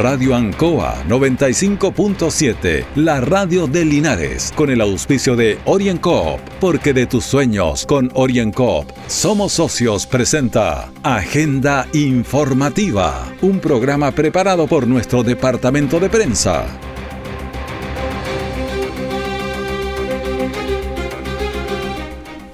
Radio Ancoa 95.7, la radio de Linares, con el auspicio de OrienCoop, porque de tus sueños con OrienCoop somos socios presenta Agenda Informativa, un programa preparado por nuestro departamento de prensa.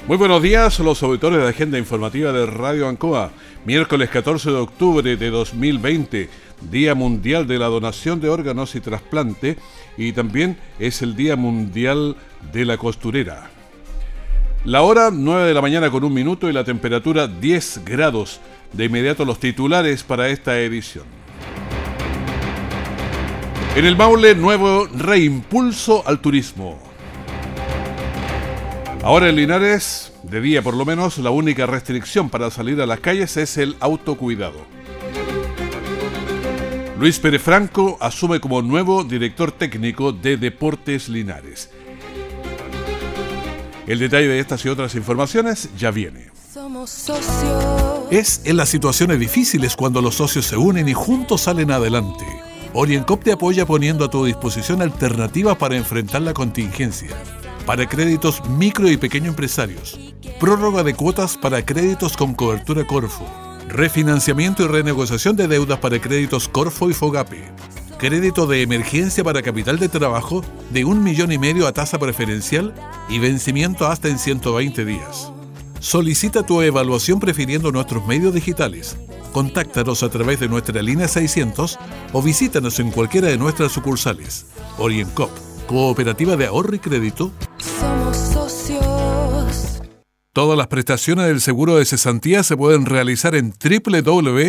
Muy buenos días, los auditores de Agenda Informativa de Radio Ancoa. Miércoles 14 de octubre de 2020, Día Mundial de la Donación de Órganos y Trasplante, y también es el Día Mundial de la Costurera. La hora 9 de la mañana con un minuto y la temperatura 10 grados. De inmediato los titulares para esta edición. En el Maule, nuevo reimpulso al turismo. Ahora en Linares, de día por lo menos, la única restricción para salir a las calles es el autocuidado. Luis Pérez Franco asume como nuevo director técnico de Deportes Linares. El detalle de estas y otras informaciones ya viene. Es en las situaciones difíciles cuando los socios se unen y juntos salen adelante. Oriencop te apoya poniendo a tu disposición alternativas para enfrentar la contingencia para créditos micro y pequeño empresarios, prórroga de cuotas para créditos con cobertura Corfo, refinanciamiento y renegociación de deudas para créditos Corfo y Fogape, crédito de emergencia para capital de trabajo de un millón y medio a tasa preferencial y vencimiento hasta en 120 días. Solicita tu evaluación prefiriendo nuestros medios digitales. Contáctanos a través de nuestra línea 600 o visítanos en cualquiera de nuestras sucursales. Oriencop Cooperativa de Ahorro y Crédito. Somos socios. Todas las prestaciones del seguro de cesantía se pueden realizar en www.afc.cl.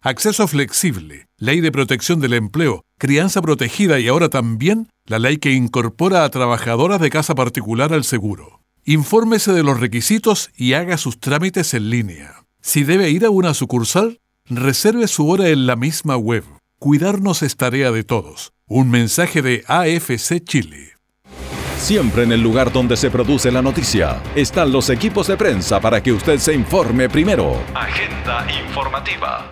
Acceso flexible, ley de protección del empleo, crianza protegida y ahora también la ley que incorpora a trabajadoras de casa particular al seguro. Infórmese de los requisitos y haga sus trámites en línea. Si debe ir a una sucursal, reserve su hora en la misma web. Cuidarnos es tarea de todos. Un mensaje de AFC Chile. Siempre en el lugar donde se produce la noticia están los equipos de prensa para que usted se informe primero. Agenda informativa.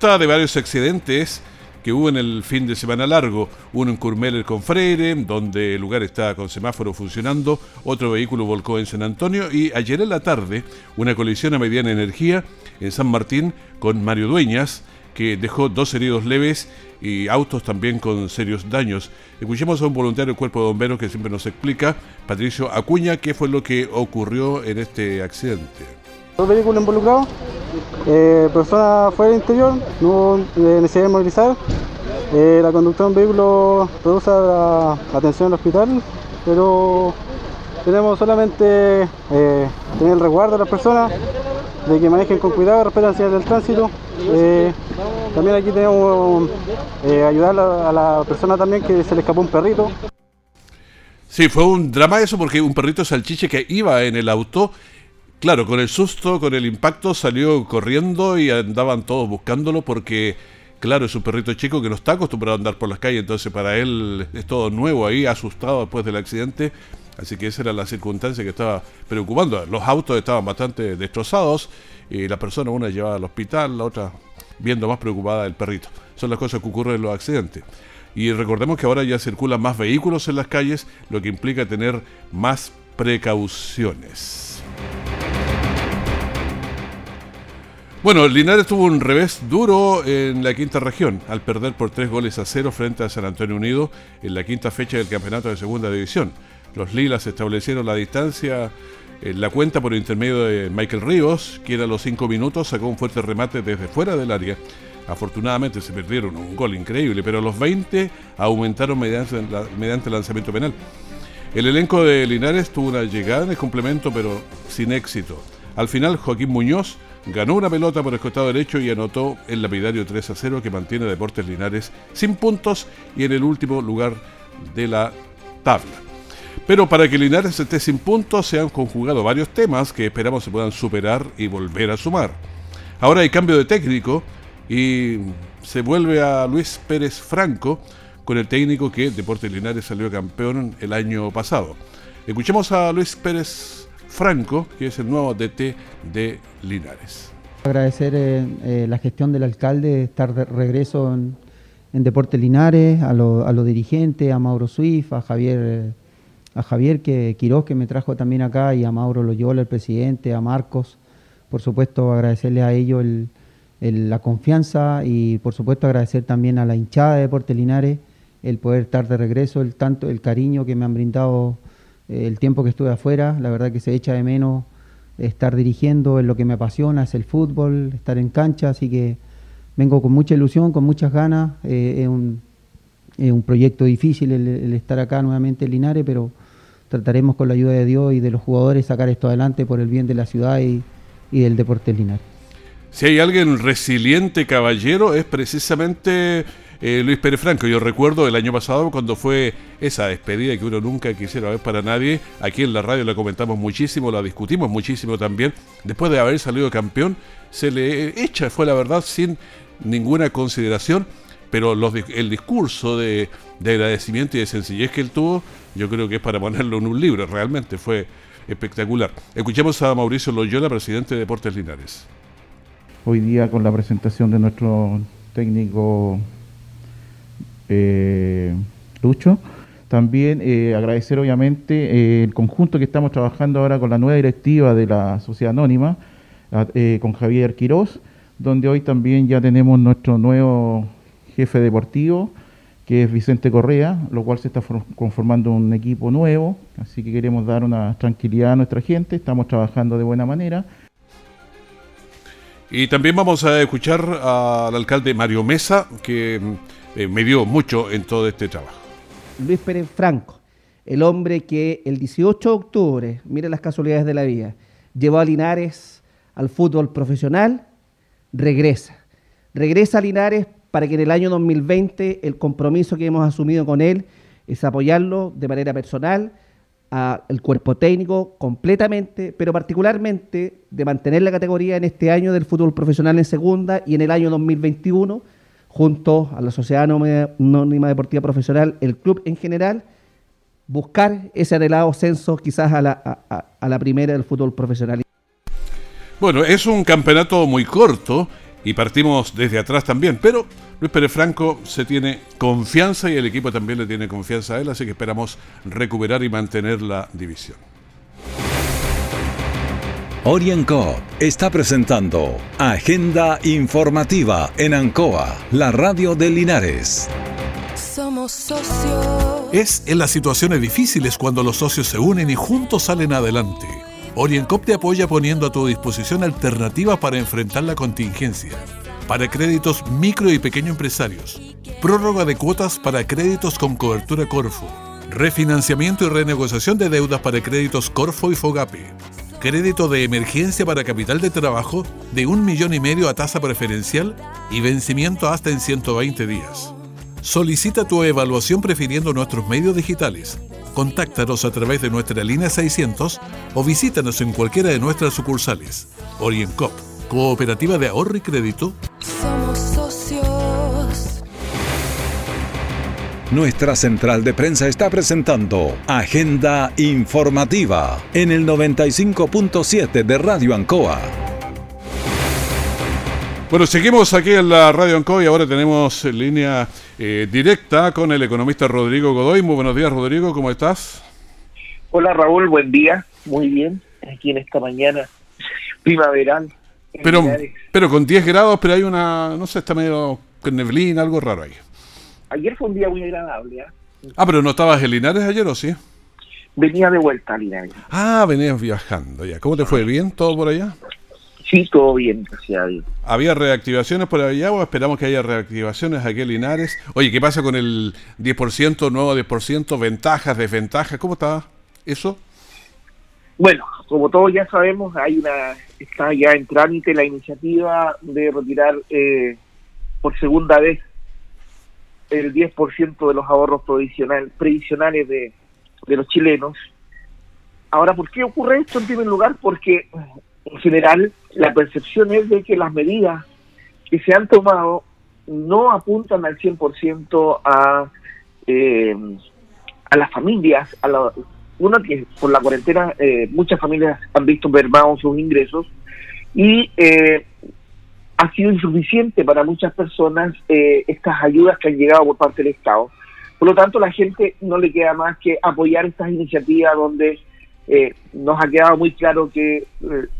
De varios accidentes que hubo en el fin de semana largo. Uno en Curmeler con Freire, donde el lugar está con semáforo funcionando. Otro vehículo volcó en San Antonio. Y ayer en la tarde, una colisión a mediana energía en San Martín con Mario Dueñas, que dejó dos heridos leves y autos también con serios daños. Escuchemos a un voluntario del Cuerpo de Bomberos que siempre nos explica, Patricio Acuña, qué fue lo que ocurrió en este accidente. Dos vehículos involucrados, eh, persona fuera del interior, no eh, necesidad de movilizar. Eh, la conducción de un vehículo produce la atención al hospital, pero tenemos solamente eh, el resguardo de las personas, de que manejen con cuidado, respeten las del tránsito. también aquí tenemos ayudar a la persona también que se le escapó un perrito. Sí, fue un drama eso porque un perrito salchiche que iba en el auto Claro, con el susto, con el impacto, salió corriendo y andaban todos buscándolo porque, claro, es un perrito chico que no está acostumbrado a andar por las calles, entonces para él es todo nuevo ahí, asustado después del accidente. Así que esa era la circunstancia que estaba preocupando. Los autos estaban bastante destrozados y la persona, una llevada al hospital, la otra viendo más preocupada el perrito. Son las cosas que ocurren en los accidentes. Y recordemos que ahora ya circulan más vehículos en las calles, lo que implica tener más precauciones. Bueno, Linares tuvo un revés duro en la quinta región, al perder por tres goles a cero frente a San Antonio Unido en la quinta fecha del campeonato de segunda división. Los Lilas establecieron la distancia en la cuenta por intermedio de Michael Ríos, quien a los cinco minutos sacó un fuerte remate desde fuera del área. Afortunadamente se perdieron un gol increíble, pero los 20 aumentaron mediante, mediante lanzamiento penal. El elenco de Linares tuvo una llegada de complemento, pero sin éxito. Al final, Joaquín Muñoz ganó una pelota por el costado derecho y anotó el lapidario 3 a 0 que mantiene a Deportes Linares sin puntos y en el último lugar de la tabla. Pero para que Linares esté sin puntos se han conjugado varios temas que esperamos se puedan superar y volver a sumar. Ahora hay cambio de técnico y se vuelve a Luis Pérez Franco con el técnico que Deportes Linares salió campeón el año pasado. Escuchemos a Luis Pérez Franco, que es el nuevo DT de Linares. Agradecer eh, la gestión del alcalde, de estar de regreso en, Deportes Linares, a los dirigentes, a Mauro Swift, a Javier, a Javier que, Quiroz, que me trajo también acá, y a Mauro Loyola, el presidente, a Marcos. Por supuesto, agradecerle a ellos la confianza y, por supuesto, agradecer también a la hinchada de Deportes Linares el poder estar de regreso, el tanto, el cariño que me han brindado eh, el tiempo que estuve afuera. La verdad que se echa de menos estar dirigiendo en lo que me apasiona, es el fútbol, estar en cancha, así que vengo con mucha ilusión, con muchas ganas. Eh, es, un, es, un, proyecto difícil el, estar acá nuevamente en Linares, pero trataremos con la ayuda de Dios y de los jugadores sacar esto adelante por el bien de la ciudad y, y del deporte Linares. Si hay alguien resiliente, caballero, es precisamente eh, Luis Pérez Franco. Yo recuerdo el año pasado cuando fue esa despedida que uno nunca quisiera ver para nadie. Aquí en la radio la comentamos muchísimo, la discutimos muchísimo también. Después de haber salido campeón, se le echa, fue la verdad, sin ninguna consideración. Pero el discurso de, agradecimiento y de sencillez que él tuvo, yo creo que es para ponerlo en un libro. Realmente fue espectacular. Escuchemos a Mauricio Loyola, presidente de Deportes Linares. Hoy día con la presentación de nuestro técnico eh, Lucho. También eh, agradecer obviamente eh, el conjunto que estamos trabajando ahora con la nueva directiva de la Sociedad Anónima, con Javier Quirós, donde hoy también ya tenemos nuestro nuevo jefe deportivo, que es Vicente Correa, lo cual se está conformando un equipo nuevo, así que queremos dar una tranquilidad a nuestra gente, estamos trabajando de buena manera. Y también vamos a escuchar al alcalde Mario Mesa, que eh, me dio mucho en todo este trabajo. Luis Pérez Franco, el hombre que el 18 de octubre, mire las casualidades de la vida, llevó a Linares al fútbol profesional, regresa. Regresa a Linares para que en el año 2020 el compromiso que hemos asumido con él es apoyarlo de manera personal, al cuerpo técnico completamente, pero particularmente de mantener la categoría en este año del fútbol profesional en segunda y en el año 2021 junto a la Sociedad Anónima Deportiva Profesional, el club en general, buscar ese anhelado ascenso quizás a la, a, la primera del fútbol profesional. Bueno, es un campeonato muy corto y partimos desde atrás también, pero Luis Pérez Franco se tiene confianza y el equipo también le tiene confianza a él, así que esperamos recuperar y mantener la división. Orienco está presentando Agenda Informativa en Ancoa, la radio de Linares. Somos socios. Es en las situaciones difíciles cuando los socios se unen y juntos salen adelante. Oriencop te apoya poniendo a tu disposición alternativas para enfrentar la contingencia. Para créditos micro y pequeño empresarios. Prórroga de cuotas para créditos con cobertura Corfo. Refinanciamiento y renegociación de deudas para créditos Corfo y Fogape crédito de emergencia para capital de trabajo de un millón y medio a tasa preferencial y vencimiento hasta en 120 días. Solicita tu evaluación prefiriendo nuestros medios digitales. Contáctanos a través de nuestra línea 600 o visítanos en cualquiera de nuestras sucursales. OrientCop, Cooperativa de Ahorro y Crédito. Somos socios. Nuestra central de prensa está presentando Agenda Informativa en el 95.7 de Radio Ancoa. Bueno, seguimos aquí en la Radio Ancoa y ahora tenemos en línea eh, directa con el economista Rodrigo Godoy. Muy buenos días, Rodrigo, ¿cómo estás? Hola, Raúl, buen día. Muy bien, aquí en esta mañana primaveral. Pero, pero con 10 grados, pero hay una, no sé, está medio neblina, algo raro ahí. Ayer fue un día muy agradable. ¿eh? Ah, pero no estabas en Linares ayer o sí? Venía de vuelta a Linares. Ah, venías viajando ya. ¿Cómo te fue? ¿Bien? ¿Todo por allá? Sí, todo bien, gracias a Dios. ¿Había reactivaciones por allá o esperamos que haya reactivaciones aquí en Linares? Oye, ¿qué pasa con el 10%, nuevo 10%, ventajas, desventajas? ¿Cómo está eso? Bueno, como todos ya sabemos, hay una está ya en trámite la iniciativa de retirar eh, por segunda vez el 10% de los ahorros provisional, previsionales de, de los chilenos. Ahora, ¿por qué ocurre esto en primer lugar? Porque en general la percepción es de que las medidas que se han tomado no apuntan al 100% a, eh, a las familias, a, uno que por la cuarentena eh, muchas familias han visto mermados sus ingresos y eh, ha sido insuficiente para muchas personas eh, estas ayudas que han llegado por parte del Estado. Por lo tanto, la gente no le queda más que apoyar estas iniciativas donde eh, nos ha quedado muy claro que eh,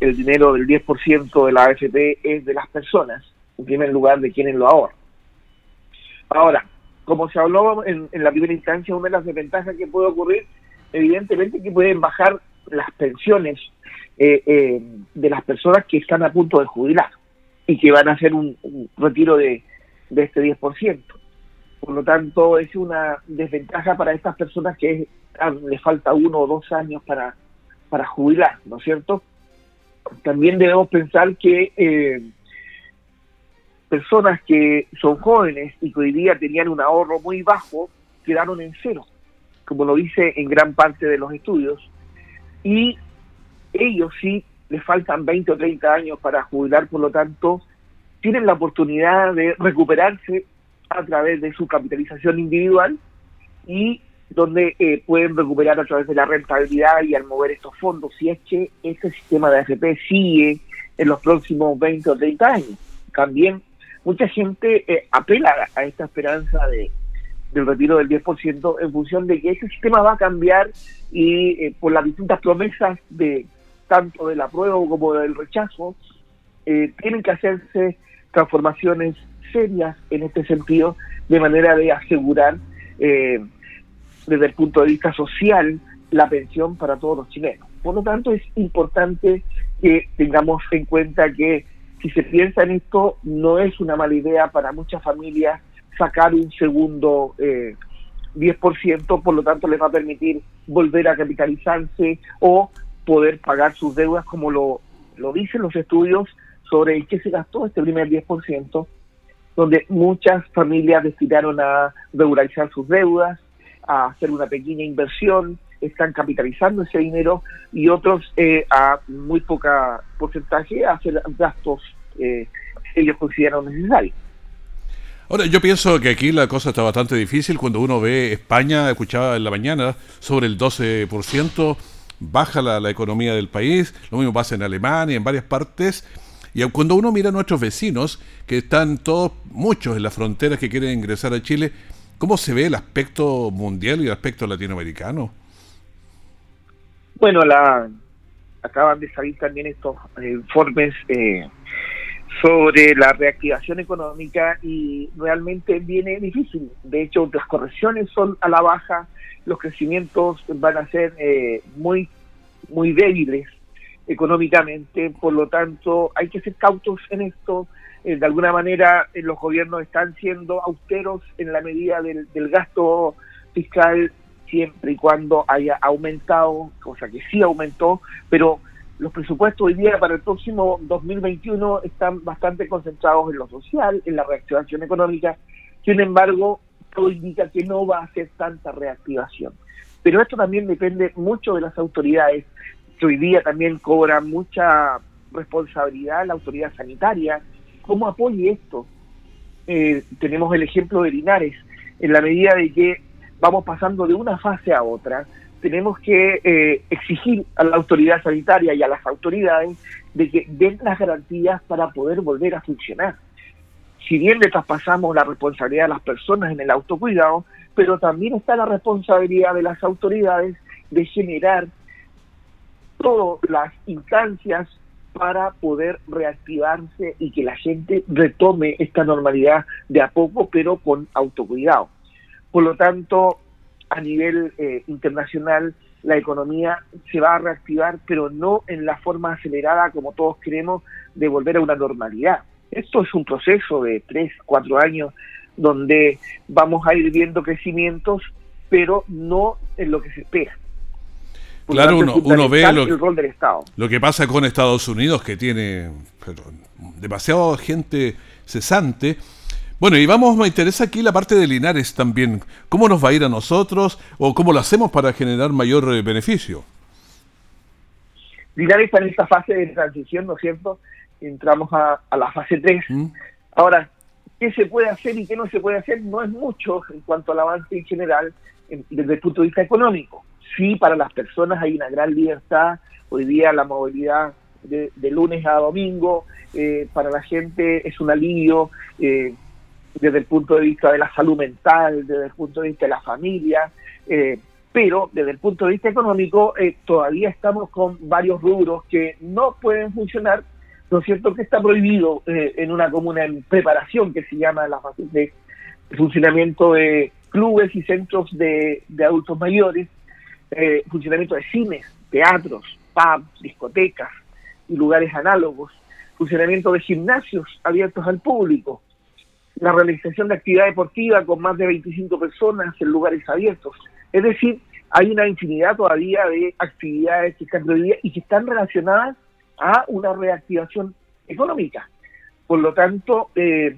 el dinero del 10% de la AFP es de las personas, en primer lugar de quienes lo ahorran. Ahora, como se habló en, en la primera instancia, una de las desventajas que puede ocurrir, evidentemente que pueden bajar las pensiones eh, eh, de las personas que están a punto de jubilar y que van a hacer un, retiro de, de este 10%. Por lo tanto, es una desventaja para estas personas que ah, les falta uno o dos años para, para jubilar, ¿no es cierto? También debemos pensar que eh, personas que son jóvenes y que hoy día tenían un ahorro muy bajo quedaron en cero, como lo dice en gran parte de los estudios, y ellos sí les faltan 20 o 30 años para jubilar, por lo tanto, tienen la oportunidad de recuperarse a través de su capitalización individual y donde eh, pueden recuperar a través de la rentabilidad y al mover estos fondos, si es que este sistema de AFP sigue en los próximos 20 o 30 años. También mucha gente eh, apela a esta esperanza de del retiro del 10% en función de que ese sistema va a cambiar y eh, por las distintas promesas de tanto del apruebo como del rechazo, eh, tienen que hacerse transformaciones serias en este sentido, de manera de asegurar eh, desde el punto de vista social la pensión para todos los chilenos. Por lo tanto, es importante que tengamos en cuenta que si se piensa en esto, no es una mala idea para muchas familias sacar un segundo eh, 10%, por lo tanto les va a permitir volver a capitalizarse o poder pagar sus deudas como lo, lo dicen los estudios sobre el que se gastó este primer 10%, donde muchas familias destinaron a regularizar sus deudas, a hacer una pequeña inversión, están capitalizando ese dinero y otros eh, a muy poca porcentaje a hacer gastos eh, que ellos consideran necesarios. Ahora, yo pienso que aquí la cosa está bastante difícil cuando uno ve España, escuchaba en la mañana, sobre el 12%, baja la, la economía del país, lo mismo pasa en Alemania, en varias partes. Y cuando uno mira a nuestros vecinos, que están todos, muchos en las fronteras que quieren ingresar a Chile, ¿cómo se ve el aspecto mundial y el aspecto latinoamericano? Bueno, la acaban de salir también estos informes eh, sobre la reactivación económica y realmente viene difícil. De hecho, las correcciones son a la baja, los crecimientos van a ser eh, muy, muy débiles económicamente, por lo tanto hay que ser cautos en esto. Eh, de alguna manera eh, los gobiernos están siendo austeros en la medida del, del gasto fiscal siempre y cuando haya aumentado, cosa que sí aumentó, pero los presupuestos hoy día para el próximo 2021 están bastante concentrados en lo social, en la reactivación económica. Sin embargo, todo indica que no va a ser tanta reactivación. Pero esto también depende mucho de las autoridades, que hoy día también cobran mucha responsabilidad la autoridad sanitaria. ¿Cómo apoye esto? Eh, tenemos el ejemplo de Linares, en la medida de que vamos pasando de una fase a otra, tenemos que eh, exigir a la autoridad sanitaria y a las autoridades de que den las garantías para poder volver a funcionar. Si bien le traspasamos la responsabilidad a las personas en el autocuidado, pero también está la responsabilidad de las autoridades de generar todas las instancias para poder reactivarse y que la gente retome esta normalidad de a poco, pero con autocuidado. Por lo tanto, a nivel eh, internacional la economía se va a reactivar, pero no en la forma acelerada como todos queremos de volver a una normalidad. Esto es un proceso de tres, cuatro años donde vamos a ir viendo crecimientos, pero no en lo que se espera. Claro, uno, uno ve lo, el rol del Estado. lo que pasa con Estados Unidos, que tiene pero, demasiada gente cesante, bueno, y vamos, me interesa aquí la parte de Linares también. ¿Cómo nos va a ir a nosotros o cómo lo hacemos para generar mayor eh, beneficio? Linares está en esta fase de transición, ¿no es cierto? Entramos a, a la fase 3. ¿Mm? Ahora, ¿qué se puede hacer y qué no se puede hacer? No es mucho en cuanto al avance en general en, desde el punto de vista económico. Sí, para las personas hay una gran libertad. Hoy día la movilidad de, lunes a domingo eh, para la gente es un alivio eh, desde el punto de vista de la salud mental, desde el punto de vista de la familia. Eh, pero desde el punto de vista económico todavía estamos con varios rubros que no pueden funcionar, ¿no es cierto? Que está prohibido en una comuna en preparación que se llama la fase de funcionamiento de clubes y centros de, de adultos mayores, eh, funcionamiento de cines, teatros, pubs, discotecas y lugares análogos, funcionamiento de gimnasios abiertos al público, la realización de actividad deportiva con más de 25 personas en lugares abiertos. Es decir, hay una infinidad todavía de actividades que están prohibidas y que están relacionadas a una reactivación económica. Por lo tanto, eh,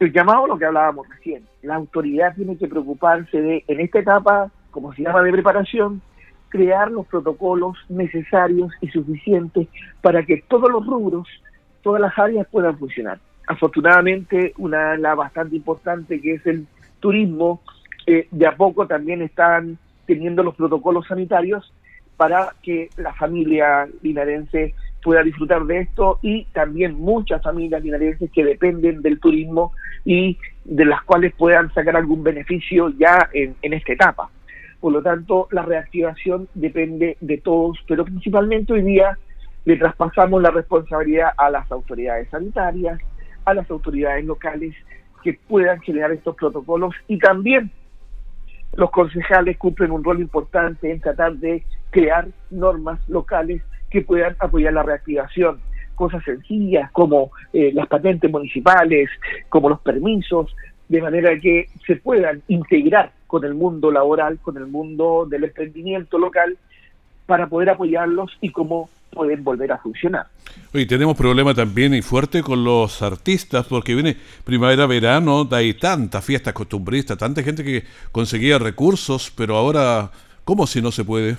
el llamado a lo que hablábamos recién, la autoridad tiene que preocuparse de, en esta etapa como se llama de preparación, crear los protocolos necesarios y suficientes para que todos los rubros, todas las áreas puedan funcionar. Afortunadamente, una la bastante importante que es el turismo, eh, de a poco también están teniendo los protocolos sanitarios para que la familia linarense pueda disfrutar de esto y también muchas familias linarenses que dependen del turismo y de las cuales puedan sacar algún beneficio ya en esta etapa. Por lo tanto, la reactivación depende de todos, pero principalmente hoy día le traspasamos la responsabilidad a las autoridades sanitarias, a las autoridades locales que puedan generar estos protocolos y también los concejales cumplen un rol importante en tratar de crear normas locales que puedan apoyar la reactivación. Cosas sencillas como eh, las patentes municipales, como los permisos, de manera que se puedan integrar con el mundo laboral, con el mundo del emprendimiento local, para poder apoyarlos y cómo pueden volver a funcionar. Hoy tenemos problema también y fuerte con los artistas, porque viene primavera, verano, hay tantas fiestas costumbristas, tanta gente que conseguía recursos, pero ahora, ¿cómo si no se puede?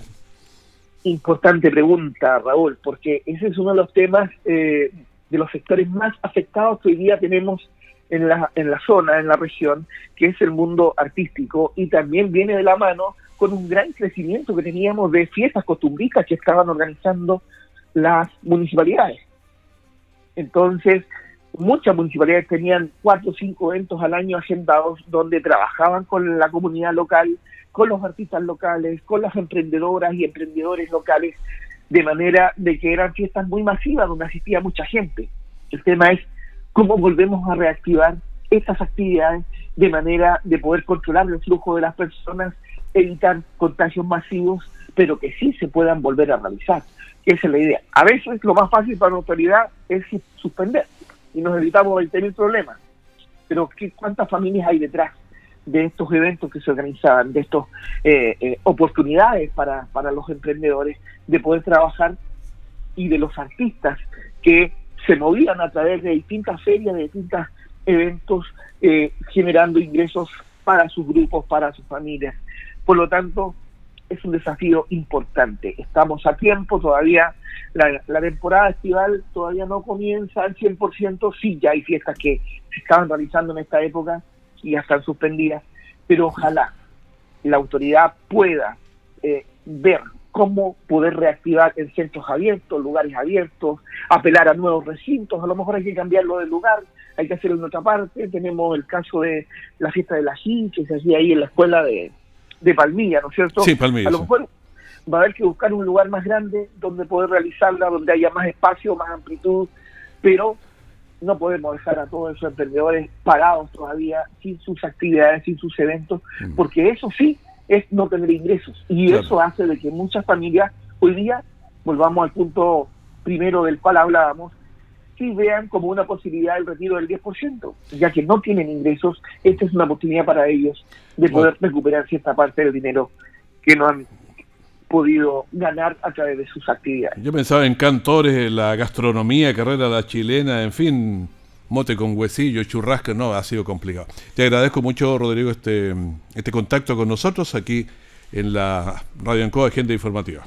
Importante pregunta, Raúl, porque ese es uno de los temas eh, de los sectores más afectados que hoy día tenemos en la, en la zona, en la región, que es el mundo artístico y también viene de la mano con un gran crecimiento que teníamos de fiestas costumbristas que estaban organizando las municipalidades. Entonces, muchas municipalidades tenían cuatro o cinco eventos al año agendados donde trabajaban con la comunidad local, con los artistas locales, con las emprendedoras y emprendedores locales, de manera de que eran fiestas muy masivas donde asistía mucha gente. El tema es cómo volvemos a reactivar estas actividades de manera de poder controlar el flujo de las personas, evitar contagios masivos, pero que sí se puedan volver a realizar. Esa es la idea. A veces lo más fácil para la autoridad es suspender y nos evitamos 20.000 problemas. Pero ¿qué, ¿cuántas familias hay detrás de estos eventos que se organizaban, de estas eh, eh, oportunidades para, para los emprendedores de poder trabajar y de los artistas que se movían a través de distintas ferias, de distintos eventos, eh, generando ingresos para sus grupos, para sus familias. Por lo tanto, es un desafío importante. Estamos a tiempo todavía, la, temporada estival todavía no comienza al 100%, sí, ya hay fiestas que se estaban realizando en esta época y ya están suspendidas, pero ojalá la autoridad pueda eh, ver cómo poder reactivar en centros abiertos, lugares abiertos, apelar a nuevos recintos, a lo mejor hay que cambiarlo de lugar, hay que hacerlo en otra parte, tenemos el caso de la fiesta de la GI, que se hacía ahí en la escuela de, de Palmilla, ¿no es cierto? Sí, Palmilla. A lo mejor va a haber que buscar un lugar más grande donde poder realizarla, donde haya más espacio, más amplitud, pero no podemos dejar a todos esos emprendedores parados todavía sin sus actividades, sin sus eventos, mm. porque eso sí es no tener ingresos. Y eso hace de que muchas familias hoy día, volvamos al punto primero del cual hablábamos, sí vean como una posibilidad el retiro del 10%, ya que no tienen ingresos, esta es una oportunidad para ellos de poder recuperar cierta parte del dinero que no han podido ganar a través de sus actividades. Yo pensaba en cantores, la gastronomía, carrera la chilena, en fin, mote con huesillo, churrasco, no, ha sido complicado. Te agradezco mucho, Rodrigo, este, este contacto con nosotros aquí en la Radio Encoa Agenda Informativa.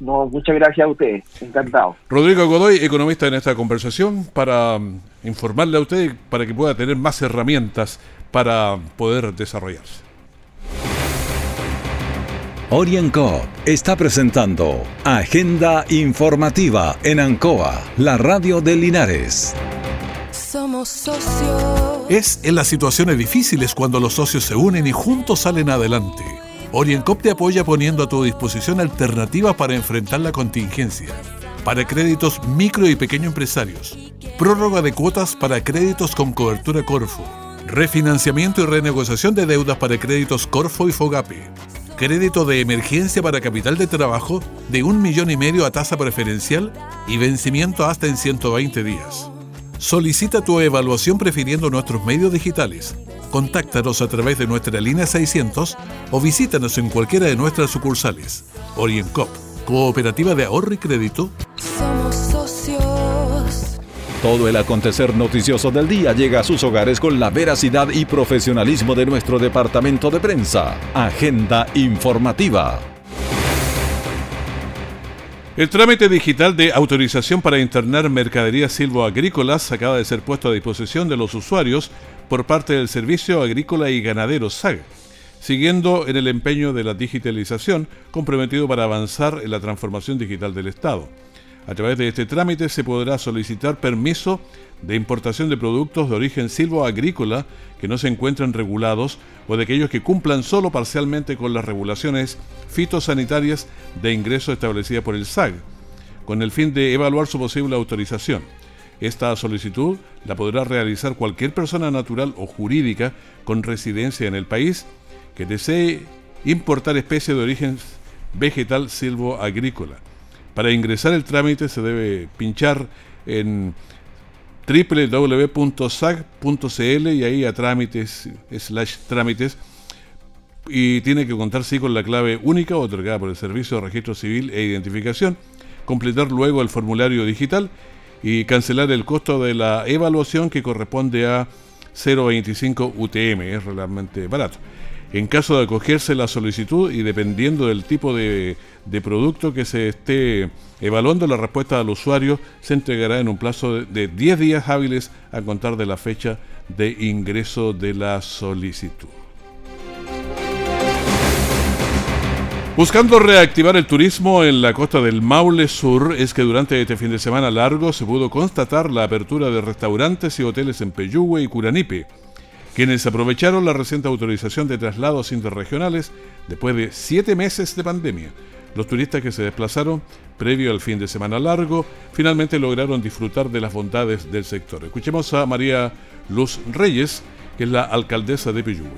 No, muchas gracias a ustedes, encantado. Rodrigo Godoy, economista en esta conversación, para mm, informarle a usted para que pueda tener más herramientas para poder desarrollarse. Orienco está presentando Agenda Informativa en Ancoa, la radio de Linares. Es en las situaciones difíciles cuando los socios se unen y juntos salen adelante. Oriencop te apoya poniendo a tu disposición alternativas para enfrentar la contingencia. Para créditos micro y pequeño empresarios. Prórroga de cuotas para créditos con cobertura Corfo. Refinanciamiento y renegociación de deudas para créditos Corfo y Fogape. Crédito de emergencia para capital de trabajo de un millón y medio a tasa preferencial y vencimiento hasta en 120 días. Solicita tu evaluación prefiriendo nuestros medios digitales. Contáctanos a través de nuestra línea 600 o visítanos en cualquiera de nuestras sucursales. Oriencop, Cooperativa de Ahorro y Crédito. Somos socios. Todo el acontecer noticioso del día llega a sus hogares con la veracidad y profesionalismo de nuestro departamento de prensa. Agenda informativa. El trámite digital de autorización para internar mercaderías silvoagrícolas acaba de ser puesto a disposición de los usuarios por parte del Servicio Agrícola y Ganadero SAG, siguiendo en el empeño de la digitalización comprometido para avanzar en la transformación digital del Estado. A través de este trámite se podrá solicitar permiso de importación de productos de origen silvoagrícola que no se encuentren regulados o de aquellos que cumplan solo parcialmente con las regulaciones fitosanitarias de ingreso establecidas por el SAG, con el fin de evaluar su posible autorización. Esta solicitud la podrá realizar cualquier persona natural o jurídica con residencia en el país que desee importar especies de origen vegetal silvoagrícola. Para ingresar el trámite se debe pinchar en www.sag.cl y ahí a trámites, slash trámites, y tiene que contar sí con la clave única otorgada por el Servicio de Registro Civil e Identificación, completar luego el formulario digital y cancelar el costo de la evaluación que corresponde a 0.25 UTM, es realmente barato. En caso de acogerse la solicitud y dependiendo del tipo de, producto que se esté evaluando, la respuesta al usuario se entregará en un plazo de- de 10 días hábiles a contar de la fecha de ingreso de la solicitud. Buscando reactivar el turismo en la costa del Maule Sur, es que durante este fin de semana largo se pudo constatar la apertura de restaurantes y hoteles en Peyúgue y Curanipe, quienes aprovecharon la reciente autorización de traslados interregionales después de siete meses de pandemia. Los turistas que se desplazaron previo al fin de semana largo finalmente lograron disfrutar de las bondades del sector. Escuchemos a María Luz Reyes, que es la alcaldesa de Peyúgue.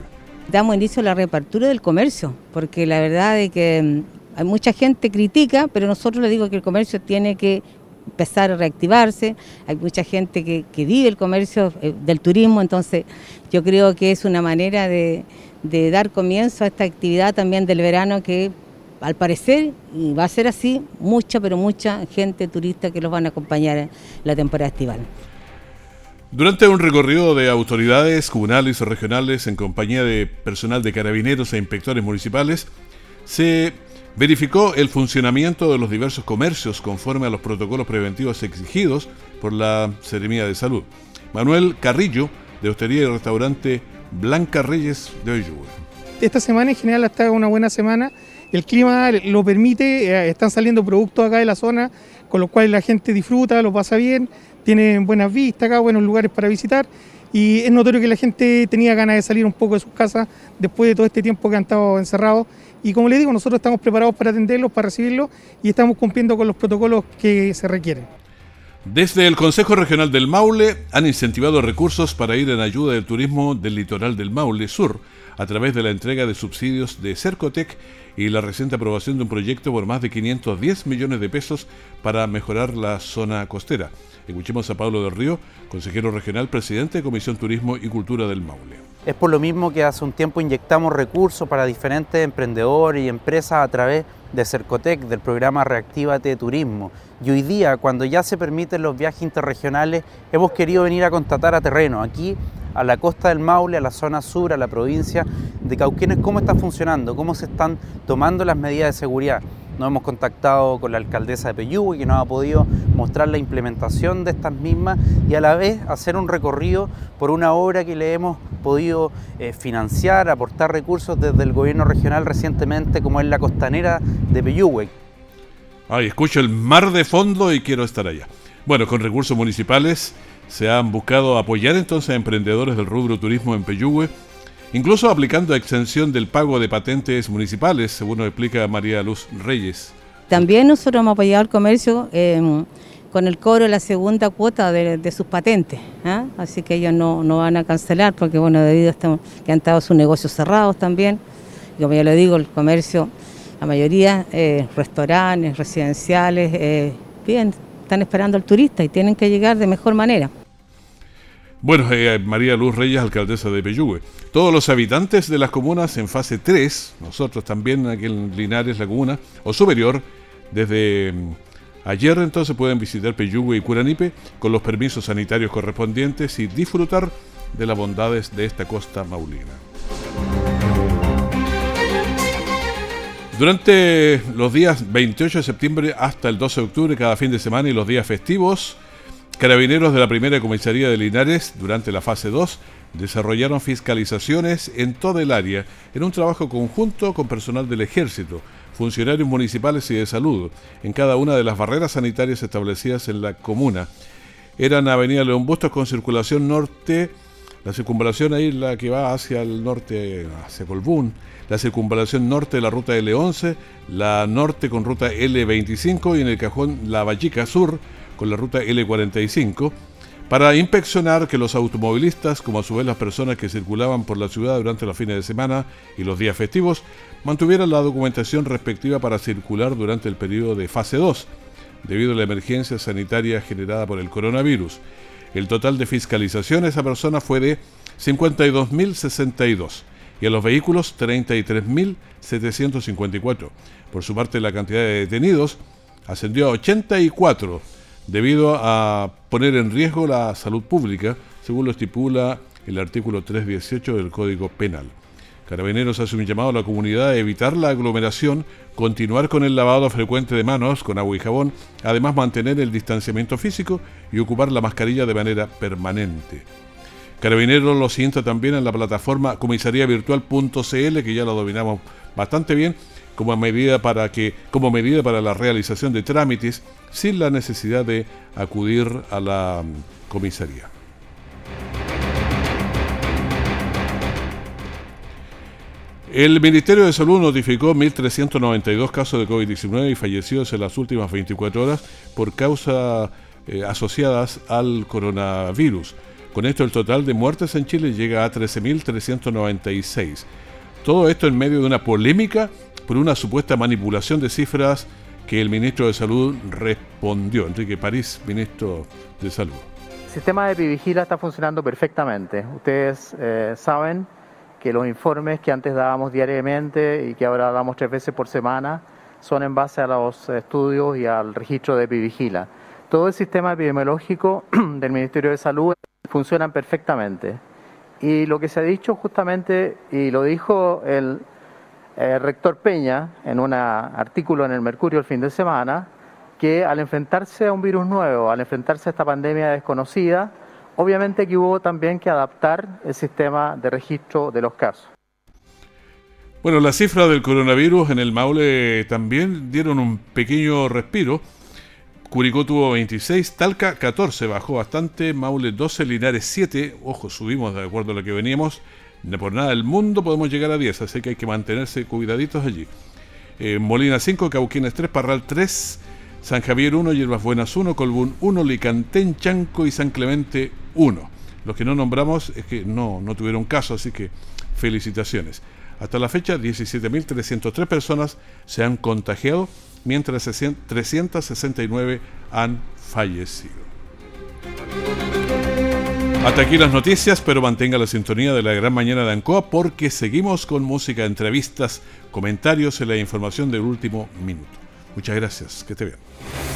damos inicio a la reapertura del comercio, porque la verdad es que mm, hay mucha gente critica, pero nosotros le digo que el comercio tiene que empezar a reactivarse, hay mucha gente que, vive el comercio eh, del turismo, entonces yo creo que es una manera de, de dar comienzo a esta actividad también del verano que al parecer, y va a ser así, mucha, pero mucha gente turista que los van a acompañar en la temporada estival. Durante un recorrido de autoridades comunales o regionales en compañía de personal de carabineros e inspectores municipales, se verificó el funcionamiento de los diversos comercios conforme a los protocolos preventivos exigidos por la Seremía de Salud. Manuel Carrillo, de Hostería y Restaurante Blanca Reyes de Oyugue. esta semana en general está una buena semana. El clima lo permite, eh, están saliendo productos acá de la zona, con los cuales la gente disfruta, lo pasa bien, tienen buenas vistas acá, buenos lugares para visitar. Y es notorio que la gente tenía ganas de salir un poco de sus casas después de todo este tiempo que han estado encerrados. Y como les digo, nosotros estamos preparados para atenderlos, para recibirlos y estamos cumpliendo con los protocolos que se requieren. Desde el Consejo Regional del Maule han incentivado recursos para ir en ayuda del turismo del litoral del Maule Sur a través de la entrega de subsidios de Cercotec y la reciente aprobación de un proyecto por más de 510 millones de pesos para mejorar la zona costera. Escuchemos a Pablo del Río, consejero regional, presidente de Comisión Turismo y Cultura del Maule. Es por lo mismo que hace un tiempo inyectamos recursos para diferentes emprendedores y empresas a través de Cercotec, del programa Reactívate Turismo. Y hoy día, cuando ya se permiten los viajes interregionales, hemos querido venir a constatar a terreno, aquí a la costa del Maule, a la zona sur, a la provincia de Cauquenes, cómo está funcionando, cómo se están tomando las medidas de seguridad. Nos hemos contactado con la alcaldesa de Peyúgue, que nos ha podido mostrar la implementación de estas mismas y a la vez hacer un recorrido por una obra que le hemos podido eh, financiar, aportar recursos desde el gobierno regional recientemente, como es la costanera de Peyúgue. Ay, escucho el mar de fondo y quiero estar allá. Bueno, con recursos municipales se han buscado apoyar entonces a emprendedores del rubro turismo en Peyúgue, incluso aplicando exención del pago de patentes municipales, según nos explica María Luz Reyes. También nosotros hemos apoyado al comercio eh, con el cobro de la segunda cuota de, sus patentes, ¿ah? así que ellos no, van a cancelar porque, bueno, debido a que han estado sus negocios cerrados también, y como ya lo digo, el comercio, la mayoría, eh, restaurantes, residenciales, eh, bien, están esperando al turista y tienen que llegar de mejor manera. Bueno, eh, María Luz Reyes, alcaldesa de Peyúgue. Todos los habitantes de las comunas en fase 3, nosotros también aquí en Linares, la comuna, o superior, desde mm, ayer entonces pueden visitar Peyúgue y Curanipe con los permisos sanitarios correspondientes y disfrutar de las bondades de esta costa maulina. Durante los días 28 de septiembre hasta el 12 de octubre, cada fin de semana y los días festivos, carabineros de la primera comisaría de Linares, durante la fase 2, desarrollaron fiscalizaciones en toda el área, en un trabajo conjunto con personal del ejército, funcionarios municipales y de salud, en cada una de las barreras sanitarias establecidas en la comuna. Eran Avenida León Bustos con circulación norte, la circunvalación ahí la que va hacia el norte, hacia Colbún, la circunvalación norte de la ruta L11, la norte con ruta L25 y en el cajón la Vallica Sur con la ruta L45 para inspeccionar que los automovilistas, como a su vez las personas que circulaban por la ciudad durante los fines de semana y los días festivos, mantuvieran la documentación respectiva para circular durante el periodo de fase 2, debido a la emergencia sanitaria generada por el coronavirus. El total de fiscalización a esa persona fue de 52.062 y a los vehículos 33.754. Por su parte, la cantidad de detenidos ascendió a 84 debido a poner en riesgo la salud pública, según lo estipula el artículo 318 del Código Penal. Carabineros hace un llamado a la comunidad a evitar la aglomeración, continuar con el lavado frecuente de manos con agua y jabón, además mantener el distanciamiento físico y ocupar la mascarilla de manera permanente. Carabineros lo sienta también en la plataforma comisariavirtual.cl, que ya lo dominamos bastante bien, como medida para que como medida para la realización de trámites sin la necesidad de acudir a la mm, comisaría. El Ministerio de Salud notificó 1.392 casos de COVID-19 y fallecidos en las últimas 24 horas por causas eh, asociadas al coronavirus. Con esto el total de muertes en Chile llega a 13.396. Todo esto en medio de una polémica por una supuesta manipulación de cifras que el ministro de Salud respondió. Enrique París, ministro de Salud. El sistema de Pivigila está funcionando perfectamente. Ustedes eh, saben que los informes que antes dábamos diariamente y que ahora damos tres veces por semana son en base a los estudios y al registro de Pivigila. Todo el sistema epidemiológico del Ministerio de Salud funcionan perfectamente. Y lo que se ha dicho justamente, y lo dijo el, rector Peña en un artículo en el Mercurio el fin de semana, que al enfrentarse a un virus nuevo, al enfrentarse a esta pandemia desconocida, obviamente que hubo también que adaptar el sistema de registro de los casos. Bueno, las cifras del coronavirus en el Maule también dieron un pequeño respiro Curicó tuvo 26, Talca 14, bajó bastante, Maule 12, Linares 7, ojo, subimos de acuerdo a lo que veníamos, por nada del mundo podemos llegar a 10, así que hay que mantenerse cuidaditos allí. Eh, Molina 5, Cauquines 3, Parral 3, San Javier 1, Hierbas Buenas 1, Colbún 1, Licantén, Chanco y San Clemente 1. Los que no nombramos es que no, no tuvieron caso, así que felicitaciones. Hasta la fecha, 17.303 personas se han contagiado mientras 369 han fallecido. Hasta aquí las noticias, pero mantenga la sintonía de la gran mañana de Ancoa porque seguimos con música, entrevistas, comentarios y la información del último minuto. Muchas gracias, que esté bien.